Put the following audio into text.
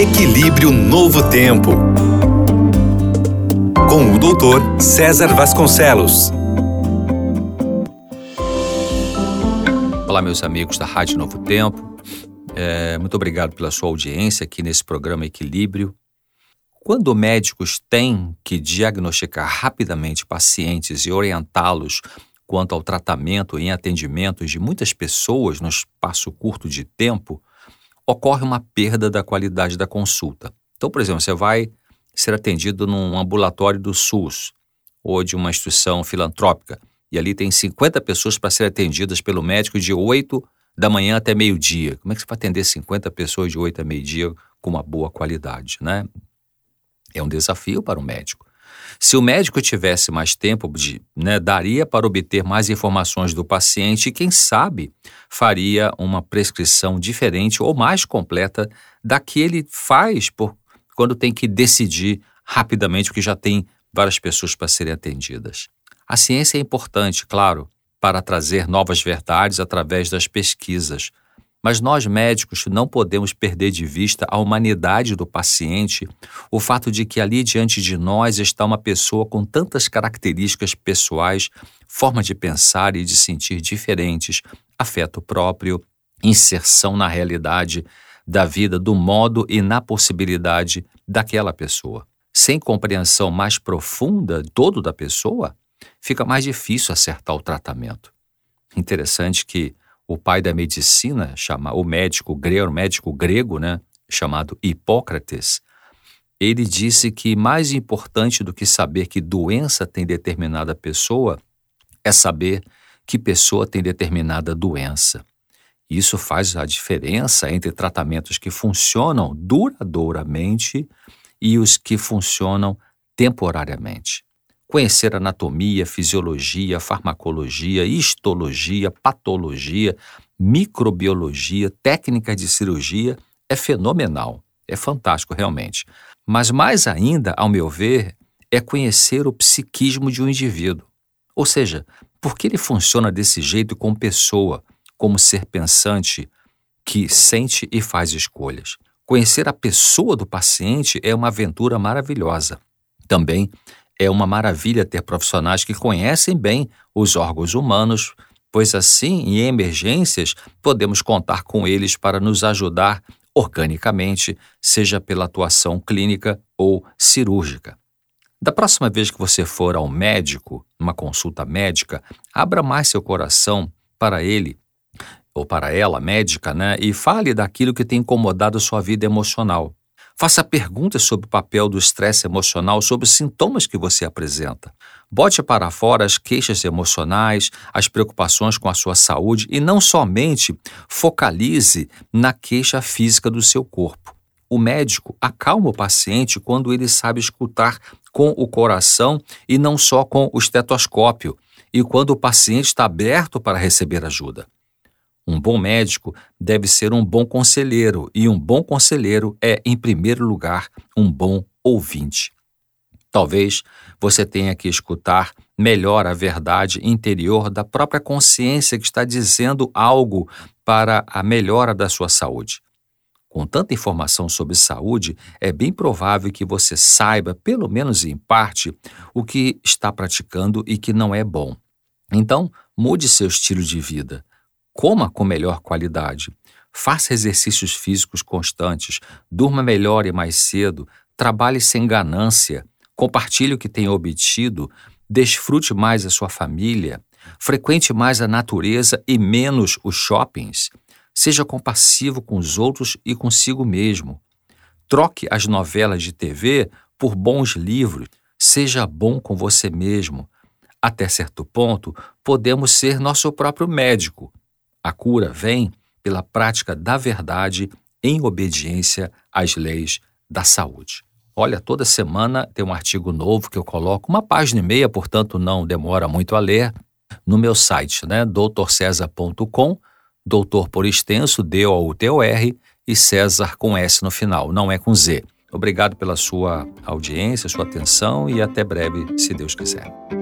Equilíbrio Novo Tempo. Com o doutor César Vasconcelos. Olá, meus amigos da Rádio Novo Tempo. É, muito obrigado pela sua audiência aqui nesse programa Equilíbrio. Quando médicos têm que diagnosticar rapidamente pacientes e orientá-los quanto ao tratamento em atendimentos de muitas pessoas no espaço curto de tempo, ocorre uma perda da qualidade da consulta. Então, por exemplo, você vai ser atendido num ambulatório do SUS ou de uma instituição filantrópica e ali tem 50 pessoas para serem atendidas pelo médico de 8 da manhã até meio-dia. Como é que você vai atender 50 pessoas de 8 a meio-dia com uma boa qualidade, né? É um desafio para o médico. Se o médico tivesse mais tempo, de, né, daria para obter mais informações do paciente e, quem sabe, faria uma prescrição diferente ou mais completa da que ele faz por, quando tem que decidir rapidamente, porque já tem várias pessoas para serem atendidas. A ciência é importante, claro, para trazer novas verdades através das pesquisas, mas nós médicos não podemos perder de vista a humanidade do paciente, o fato de que ali diante de nós está uma pessoa com tantas características pessoais, forma de pensar e de sentir diferentes, afeto próprio, inserção na realidade da vida, do modo e na possibilidade daquela pessoa. Sem compreensão mais profunda todo da pessoa, fica mais difícil acertar o tratamento. Interessante que o pai da medicina, chama, o médico grego, médico grego, né, chamado Hipócrates, ele disse que mais importante do que saber que doença tem determinada pessoa é saber que pessoa tem determinada doença. Isso faz a diferença entre tratamentos que funcionam duradouramente e os que funcionam temporariamente conhecer anatomia, fisiologia, farmacologia, histologia, patologia, microbiologia, técnica de cirurgia é fenomenal, é fantástico realmente. Mas mais ainda, ao meu ver, é conhecer o psiquismo de um indivíduo. Ou seja, por que ele funciona desse jeito como pessoa, como ser pensante que sente e faz escolhas. Conhecer a pessoa do paciente é uma aventura maravilhosa. Também é uma maravilha ter profissionais que conhecem bem os órgãos humanos, pois assim, em emergências, podemos contar com eles para nos ajudar organicamente, seja pela atuação clínica ou cirúrgica. Da próxima vez que você for ao médico, numa consulta médica, abra mais seu coração para ele ou para ela, médica, né, e fale daquilo que tem incomodado sua vida emocional. Faça perguntas sobre o papel do estresse emocional, sobre os sintomas que você apresenta. Bote para fora as queixas emocionais, as preocupações com a sua saúde e não somente focalize na queixa física do seu corpo. O médico acalma o paciente quando ele sabe escutar com o coração e não só com o estetoscópio, e quando o paciente está aberto para receber ajuda. Um bom médico deve ser um bom conselheiro, e um bom conselheiro é, em primeiro lugar, um bom ouvinte. Talvez você tenha que escutar melhor a verdade interior da própria consciência que está dizendo algo para a melhora da sua saúde. Com tanta informação sobre saúde, é bem provável que você saiba, pelo menos em parte, o que está praticando e que não é bom. Então, mude seu estilo de vida. Coma com melhor qualidade. Faça exercícios físicos constantes. Durma melhor e mais cedo. Trabalhe sem ganância. Compartilhe o que tem obtido. Desfrute mais a sua família. Frequente mais a natureza e menos os shoppings. Seja compassivo com os outros e consigo mesmo. Troque as novelas de TV por bons livros. Seja bom com você mesmo. Até certo ponto, podemos ser nosso próprio médico a cura vem pela prática da verdade em obediência às leis da saúde. Olha, toda semana tem um artigo novo que eu coloco, uma página e meia, portanto não demora muito a ler, no meu site, né, doutorcesar.com, doutor por extenso, D-O-U-T-O-R, e César com S no final, não é com Z. Obrigado pela sua audiência, sua atenção e até breve, se Deus quiser.